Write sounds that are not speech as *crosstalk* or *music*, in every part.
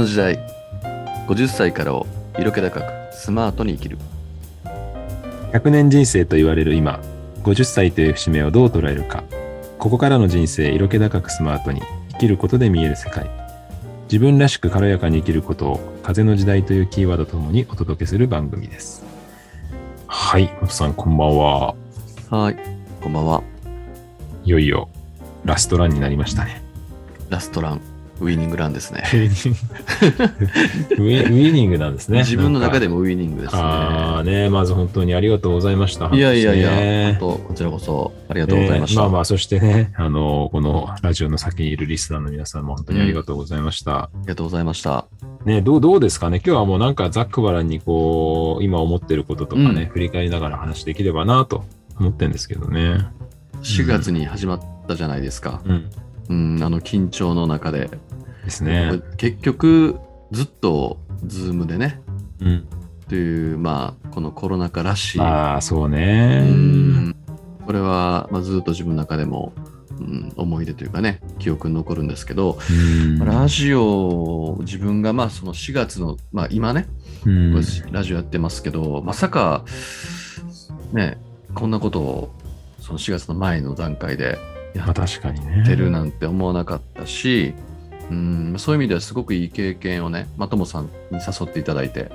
の時代50歳からを色気高くスマートに生きる。100年人生と言われる今50歳という節目をどう捉えるか。ここからの人生色気高くスマートに生きることで見える世界。自分らしく軽やかに生きることを風の時代というキーワードとともにお届けする番組です。はい元さんこんばんは。はいこんばんは。いよいよラストランになりましたね。ラストランウィニングランですねウィニングなんですね自分の中ででもウィニングですねああねまず本当にありがとうございましたいやいやいねや、本当こちらこそありがとうございました。ねまあまあ、そしてね、あの、このラジオの先にいるリスナーの皆さんも本当にありがとうございました。ありがとうございました。ね、どう、どうですかね？今日はもうなんかざっくばらんにこう、今思ってることとかね、うん振り返りながら話できればなと思ってるんですけどね。4月に始まったじゃないですか。うん。うん、あの緊張の中で。ですね。結局、ずっとズームでね、うん。という、まあ、このコロナ禍らしい。まあ、そううね。んこれは、まあ、ずっと自分の中でも、うん、思い出というかね、記憶に残るんですけど、うんラジオ、自分がまあその4月の、まあ今ね、うんラジオやってますけど、まさか、ね、こんなことを、その4月の前の段階でやまあ、っ確かにね。てるなんて思わなかったし、うん、そういう意味ではすごくいい経験をね、まともさんに誘っていただいて、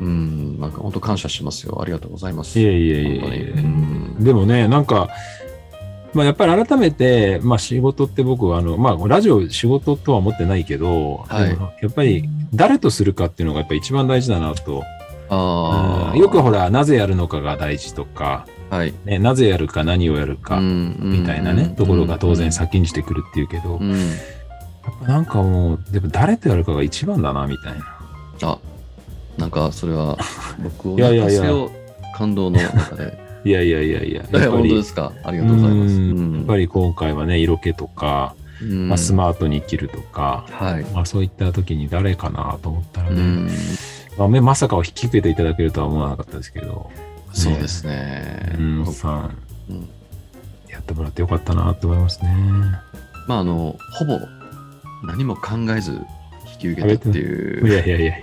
うん、なんか本当感謝しますよ。ありがとうございます。いえいえいえいえ。うんでもね、なんか、まあ、やっぱり改めて、まあ、仕事って僕はあの、まあ、ラジオ仕事とは思ってないけど、はいやっぱり誰とするかっていうのがやっぱり一番大事だなと。あよくほら、なぜやるのかが大事とか、はい。ね、なぜやるか何をやるか、みみたいなね、ところが当然先んじてくるっていうけど、うん。やっぱなんかもう、でも誰とやるかが一番だな、みたいな。あ、なんかそれは僕を *laughs* いやいやいや感動の中で。いやいやいやいや、本当で、すか？ありがとうございます。うんやっぱり今回はね、色気とか、うんまあ、スマートに生きるとか、はい。まあ、そういった時に誰かなと思ったらね、うん、まあね、まさかを引き受けていただけるとは思わなかったですけど、そうですね。うん、さんやってもらってよかったなと思いますね。まあ、あの、ほぼ何も考えず引き受けたっていいうう、やいやいや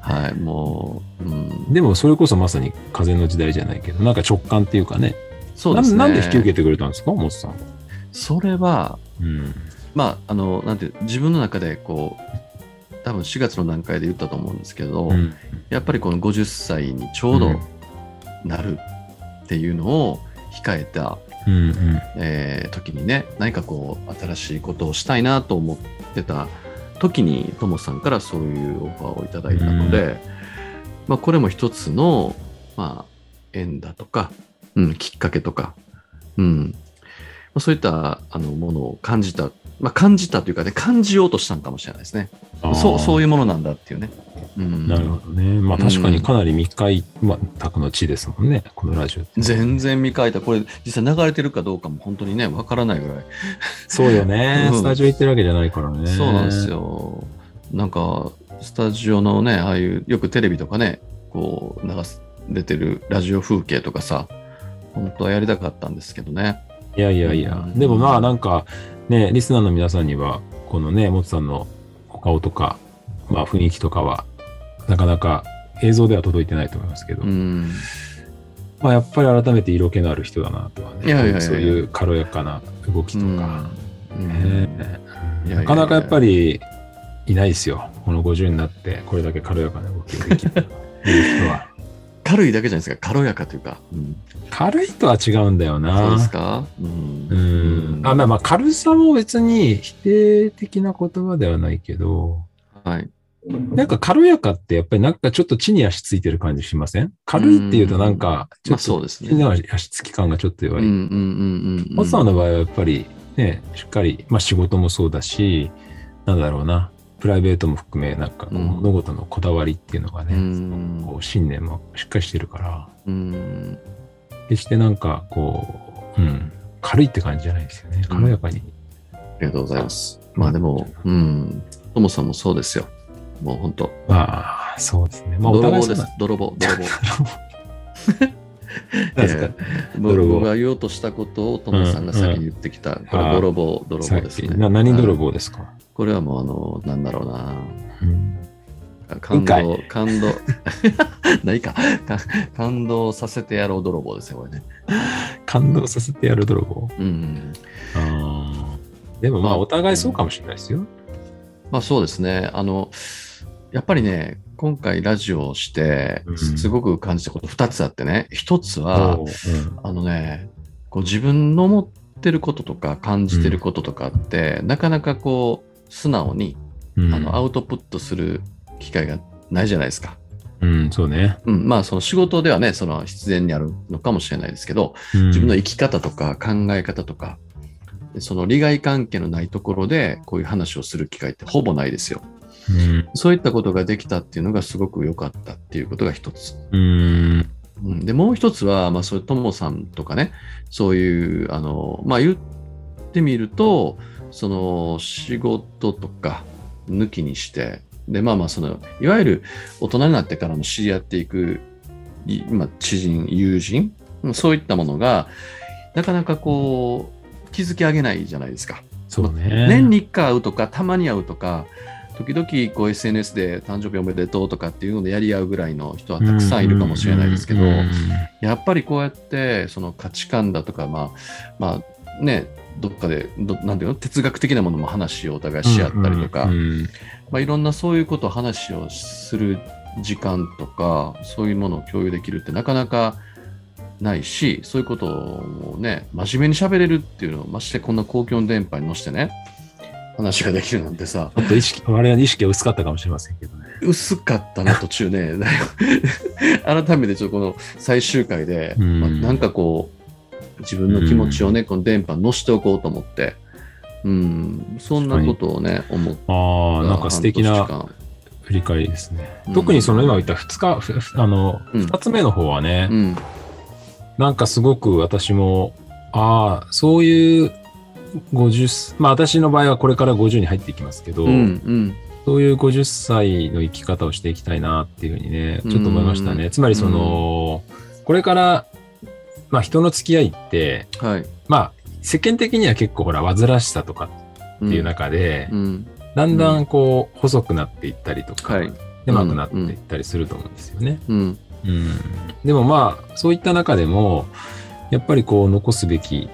はい、もう、うん、でもそれこそまさに風の時代じゃないけど、なんか直感っていうかね、そうですね。なんで引き受けてくれたんですか、モスさんは？それは、うん。まあ、あの、なんて自分の中で、こう、多分4月の段階で言ったと思うんですけど、うんやっぱりこの50歳にちょうどうんなるっていうのを控えた、うんうん。えー時にね何かこう新しいことをしたいなと思ってた時にともさんからそういうオファーをいただいたので、まあ、これも一つの、まあ、縁だとか、うん、きっかけとか、うん。まあ、そういったあのものを感じた、まあ、感じたというかね感じようとしたんかもしれないですね。そうそういいうものなんだっていうね。うん、なるほどね。まあ確かにかなり未開拓の地ですもんね、このラジオって。全然未開拓これ実際流れてるかどうかも本当にねわからないぐらいそうよね。*laughs* うんスタジオ行ってるわけじゃないからね。そうなんです。よ。なんか、スタジオのね、ああいう、よくテレビとかね、こう、流す、出てるラジオ風景とかさ、本当はやりたかったんですけどね。いやいやいや。うんでもまあなんか、ね、リスナーの皆さんには、このね、モツさんのお顔とか、まあ雰囲気とかは、なかなか映像では届いてないと思いますけど、うん。まあやっぱり改めて色気のある人だなとはね。そういう軽やかな動きとか。なかなかやっぱりいないですよ。この50になって、これだけ軽やかな動きができる人は。*laughs* 軽いだけじゃないですか、軽やかというか。うん軽いとは違うんだよな。そうですか？うんうん。あ、まあまあ軽さも別に否定的な言葉ではないけど、はい。なんか軽やかってやっぱりなんかちょっと地に足ついてる感じしません？軽いっていうとなんか、ちょまあっとそうですね。地に足つき感がちょっと弱い。うんうんうんうんうん。松さんの場合はやっぱりね、しっかり、まあ仕事もそうだし、なんだろうな、プライベートも含め、なんか物事のこだわりっていうのがうね、んこう信念もしっかりしてるから、うん。決してなんかこう、うん、軽いって感じじゃないですよね。軽やかに。ありがとうございます。まあでも、うん。ともさんもそうですよ。もう本当。まあ、そうですね。まあ、お泥棒です。泥棒、*laughs* *laughs* 泥棒。僕が言おうとしたことをトモさんが先に言ってきた、これ泥棒、泥棒ですね。な何泥はい棒ですか、これはもうあの、なんだろうな。うん感動、感動。*laughs* ないかか感動させてやろう泥棒ですよ、これね。感動させてやる泥棒？うん。でもまあ、お互いそうかもしれないですよ。まあそうですね。あの、やっぱりね、今回ラジオをしてう、んすごく感じたこと2つあってね、1つは、うんあのね、こう自分の思ってることとか感じてることとかって、なかなかこう、素直に、うんあのアウトプットする機会がないじゃないですか。うん、そうね。うん、まあその仕事ではね、その必然にあるのかもしれないですけど、自自分の生き方とか考え方とか、その利害関係のないところでこういう話をする機会ってほぼないですよ。うん。そういったことができたっていうのがすごく良かったっていうことが一つ。うん。うん、で、もう一つは、まあそういうともさんとかね、そういう、あの、まあ言ってみると、その仕事とか抜きにして、で、まあまあその、いわゆる大人になってからの知り合っていく、いまあ知人、友人、そういったものが、なかなかこう、築き上げないじゃないですか。そうね。年に1回会うとか、たまに会うとか、時々こう SNS で誕生日おめでとうとかっていうのでやり合うぐらいの人はたくさんいるかもしれないですけど、やっぱりこうやってその価値観だとか、まあ、まあね、どっかでど、なんていうの、哲学的なものも話をお互いし合ったりとか、まあ、いろんなそういうことを話をする時間とか、そういうものを共有できるってなかなかないし、そういうことをね、真面目に喋れるっていうのを、ましてこんな公共の電波に乗せてね、話ができるなんてさ、ちょっと意識、我々の意識が薄かったかもしれませんけどね。薄かったな、途中ね。*laughs* 改めてちょっとこの最終回で、うんまあなんかこう、自分の気持ちをね、この電波に乗せておこうと思って、うん、そんなことをね、思った。ああ、なんか素敵な振り返りですね。うん特にその今言った2日、あの、うん2つ目の方はね、うん、なんかすごく私も、ああ、そういう50、まあ私の場合はこれから50に入っていきますけど、うん、うん、そういう50歳の生き方をしていきたいなっていうふうにね、ちょっと思いましたね。つまりその、これから、まあ人の付き合いって、はい。まあ世間的には結構ほら、煩わしさとかっっていう中で、うん、だんだんこう、細くなっていったりとか、はい。狭くなっていったりすると思うんですよね。うん、うん。でもまあ、そういった中でも、やっぱりこう、残すべき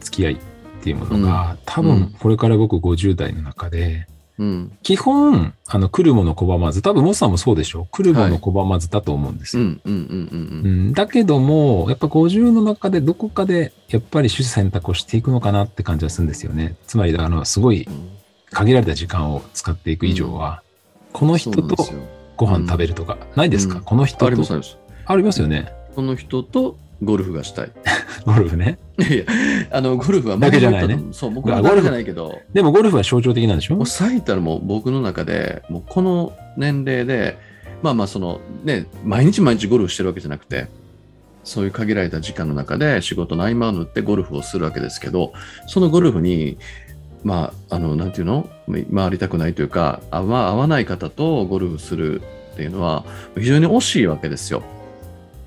付き合いっていうものが、多うん。分これから僕50代の中で、うん、基本、あの、来るもの拒まず、多分モスさんもそうでしょ？来るもの拒まずだと思うんですよ。うん、うん、うん、う、んだけども、やっぱ50の中でどこかで、やっぱり取捨選択をしていくのかなって感じがするんですよね。つまり、あの、すごいうん。限られた時間を使っていく以上は、この人とご飯食べるとか、ないですか、うん。この人と。あります、あります。ありますよね。この人とゴルフがしたい。*laughs* ゴルフね。いや、あの、ゴルフはだけじゃないねそう、僕はだけじゃないけど、でもゴルフは象徴的なんでしょ？もう最たるもう僕の中で、もうこの年齢で、まあまあそのね、毎日毎日ゴルフしてるわけじゃなくて、そういう限られた時間の中で仕事の合間を縫ってゴルフをするわけですけど、そのゴルフに、まあ、あの、なんていうの？回りたくないというか、あまあ、合わない方とゴルフするっていうのは、非常に惜しいわけですよ。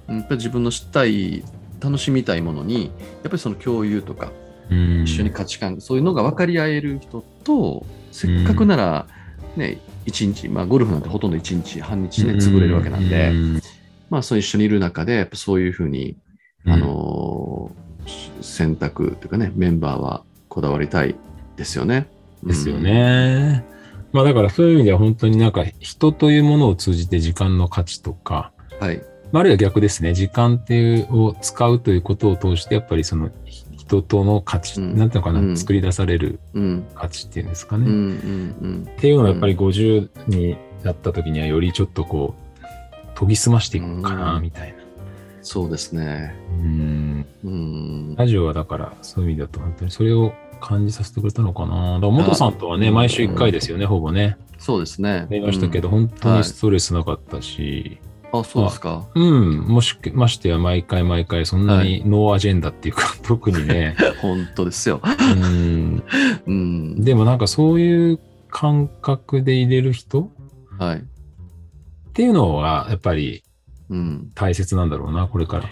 やっぱり自分のしたい、楽しみたいものに、やっぱりその共有とか、うん一緒に価値観、そういうのが分かり合える人と、せっかくなら、ね、一日、まあ、ゴルフなんてほとんど一日、半日ね、潰れるわけなんで、うんまあ、そう一緒にいる中で、やっぱそういうふうに、うんあのー選択というかね、メンバーはこだわりたいですよね。ですよね。まあだからそういう意味では本当になんか人というものを通じて時間の価値とか、うん。はい。まああるいは逆ですね、時間っていうを使うということを通して、やっぱりその人との価値、うんなんていうのかな、うん作り出されるうん。価値っていうんですかね。ん。っていうのはやっぱり50になった時にはよりちょっとこう、研ぎ澄ましていくかな、うんみたいな。そうですね。ラジオはだからそういう意味だと本当にそれを感じさせてくれたのかな。だから元さんとはね、あ毎週1回ですよね、ほぼね。そうですね。電話したけど、うん本当にストレスなかったし、あ、そうですか。うん、もし、ましてや毎回毎回そんなにノーアジェンダっていうか、*laughs* 特にね、*laughs* 本当ですよ。うん、うん。でもなんかそういう感覚で入れる人はい。っていうのはやっぱりうん。大切なんだろうな、これから。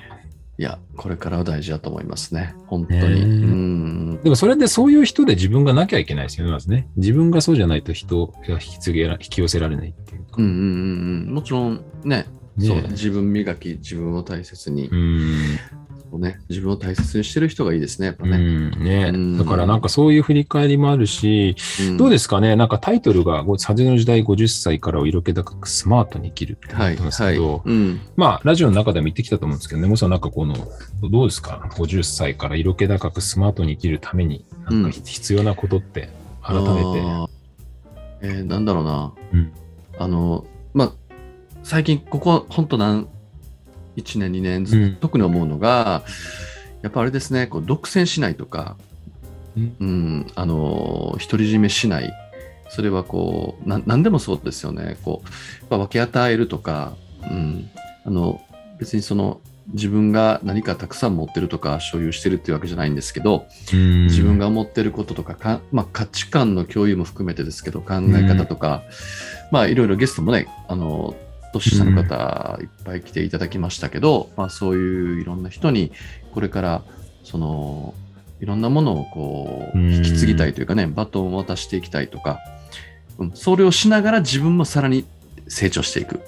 いや、これからは大事だと思いますね。本当に。うん。でもそれでそういう人で自分がなきゃいけないですよね、まずね。自分がそうじゃないと人が引き継げら、引き寄せられないっていうか。うんうんうんうん。もちろんね、ねそう自分磨き、自分を大切に、うん。そうね、自分を大切にしてる人がいいですね、やっぱうね。んねうんだからなんかそういう振り返りもあるし、んどうですかね？なんかタイトルが、風の時代50歳からを色気高くスマートに生きるってはい、なってますはい。けど、うん。まあ、ラジオの中でも言ってきたと思うんですけどね、もさんなんかこの、どうですか ?50 歳から色気高くスマートに生きるために、なんか必要なことって、改めて。えーなんだろうな。うんあの、まあ、最近、ここ、本当なん、1年、2年ず、うん。特に思うのが、やっぱあれですね、こう独占しないとか、うん。うん、あの、独り占めしない。それはこう、ななんでもそうですよね。こう、やっぱ分け与えるとか、うん、あの、別にその、自分が何かたくさん持ってるとか所有してるっていうわけじゃないんですけど、自分が思ってることとかか、まあ、価値観の共有も含めてですけど考え方とか、まあいろいろゲストもねあの年下の方いっぱい来ていただきましたけど、まあ、そういういろんな人にこれからそのいろんなものをこううん引き継ぎたいというかねバトンを渡していきたいとか、うん、それをしながら自分もさらに成長していく。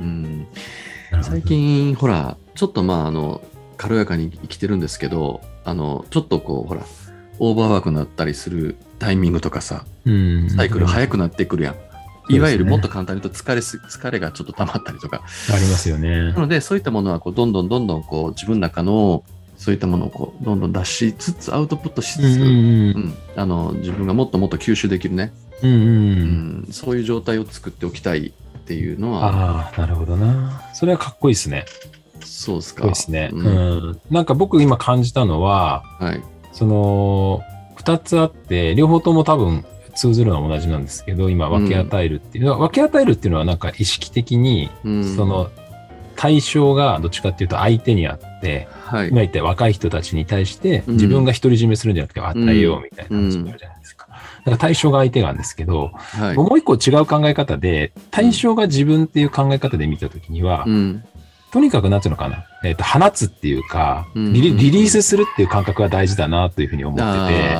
うん、最近ほらちょっとまああの軽やかに生きてるんですけどあのちょっとこうほらオーバーワークになったりするタイミングとかさうん。サイクル早くなってくるやん、いわゆるもっと簡単に言うと疲れす疲れがちょっと溜まったりとかありますよねな。のでそういったものはこうどんどんどんどんこう自分の中のそういったものをこうどんどん出しつつアウトプットしつつ、うんうんうんあの自分がもっともっと吸収できるね、うんうんそういう状態を作っておきたいっていうのはああ、なるほどな。それはかっこいいですね。そうですか。かっこいいですね。ううんん。なんか僕今感じたのは、はい。その、二つあって、両方とも多分通ずるのは同じなんですけど、今分け与えるっていう、分け与えるっていうのはなんか意識的に、うんその対象がどっちかっていうと相手にあって、はい。今言った若い人たちに対してうん自分が独り占めするんじゃなくて与えようみたいな話になるじゃないですか。だから対象が相手なんですけど、はい。もう一個違う考え方で、対象が自分っていう考え方で見たときには、うん。とにかくなんていうのかな、えっ、と、放つっていうか、うんリリリリースするっていう感覚が大事だなというふうに思ってて、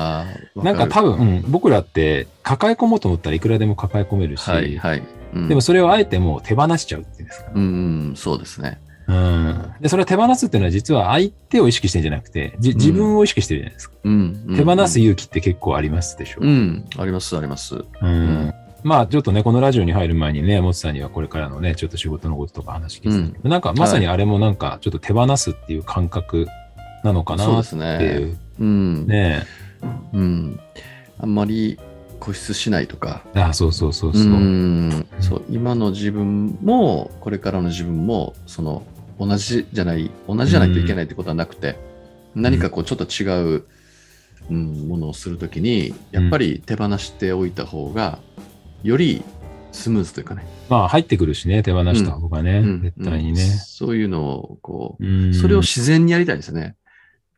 なんかわ多分、うん僕らって抱え込もうと思ったらいくらでも抱え込めるし、はい、はい。うんでもそれをあえてもう手放しちゃうっていうんですか。うん、うん、そうですね。うん。で、それを手放すっていうのは実は相手を意識してるんじゃなくて、じ自分を意識してるじゃないですか。うん。うん手放す勇気って結構ありますでしょ。うん、あります、あります。うんまあちょっとね、このラジオに入る前にね、もつさんにはこれからのね、ちょっと仕事のこととか話聞いてたけど、なんかまさにあれもなんかちょっと手放すっていう感覚なのかそうですなっていね。う。うん。ねうん。あんまり固執しないとか。あそうそうそうそう。うん。そう、今の自分も、これからの自分も、その、同じじゃない、同じじゃないといけないってことはなくて、何かこう、ちょっと違う、うん、ものをするときに、やっぱり手放しておいた方が、よりスムーズというかね。まあ入ってくるしね、手放した方がね、うん絶対にねうん。そういうのを、こう、うんそれを自然にやりたいですね。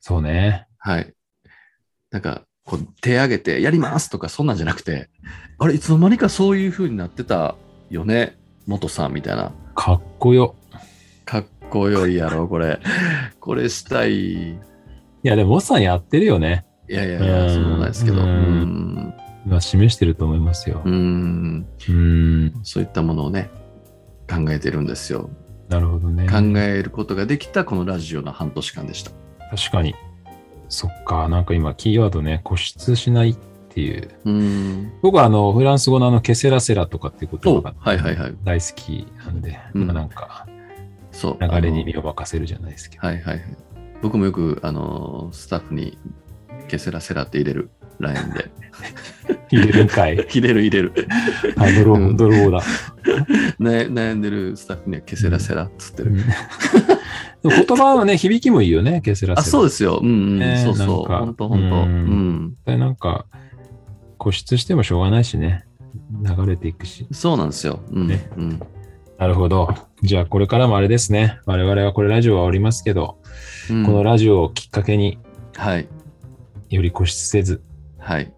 そうね。はい。なんか、こう、手挙げて、やりますとか、そんなんじゃなくて、あれ、いつの間にかそういう風になってたよね、元さんみたいな。かっこよ。かっこよいやろ、これ。これしたい。いいや、でも、モッさんやってるよね。やいやいや、うんそうなんですけど。ううんん。今示してると思いますよう。ん。うん。そういったものをね、考えてるんですよ。なるほどね。考えることができたこのラジオの半年間でした。確かに。そっか、なんか今、キーワードね、固執しないっていう。うん。僕はあの、フランス語のあの、ケセラセラとかっていう言葉がおはいはいはい大好きなんで、うんまあなんか、そう。流れにあ身を任せるじゃないですけど。のはいはいはい。僕もよく、あの、スタッフに、ケセラセラって入れる、LINE で。*laughs* 入れるんかい。*laughs* 入れる入れる。あ、泥棒、うん泥棒だ。悩悩んでるスタッフにはケセラセラっつってる。言葉はね、響きもいいよね、ケセラセラ。あ、そうですよ。うんうん。ねそうそう。なんか本当本当。ううんん。でなんか、固執してもしょうがないしね。流れていくし。そうなんですよ。うん。ねうん。なるほど。じゃあ、これからもあれですね。我々はこれラジオはおりますけど、うんこのラジオをきっかけにはい。より固執せず、はい。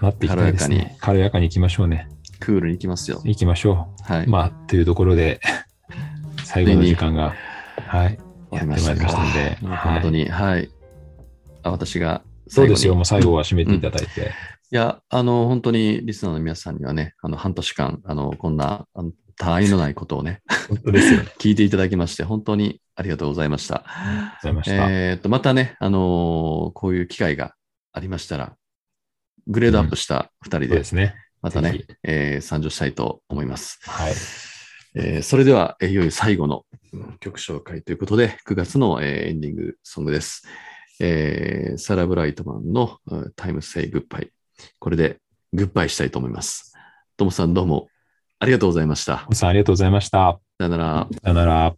放っていきたいですね。軽やかに行きましょうね。クールに行きますよ。行きましょはい。う。まあ、というところで、*laughs* 最後の時間が、はい、やってまいりましたので、本当に、はい。あ私がそうですよ、もう最後は締めていただいて。いや、あの、本当にリスナーの皆さんにはね、あの、半年間、あの、こんな、あの他愛のないことをね、本当ですよ。ありがと聞いていただきまして、本当にありがとうございました。うございました。えーっと、またね、あのーこういう機会がありましたら、グレードアップした2人でそうで、すね。またねえー参上したいと思います。はい。えーそれでは、えーいよいよ最後のうん曲紹介ということで、9月の、えーエンディングソングです。えーサラ・ブライトマンのうんタイム・セイ・グッバイ。これでグッバイしたいと思います。ともさんどうもありがとうございました。さん、ありがとうございました。さよなら。さよなら。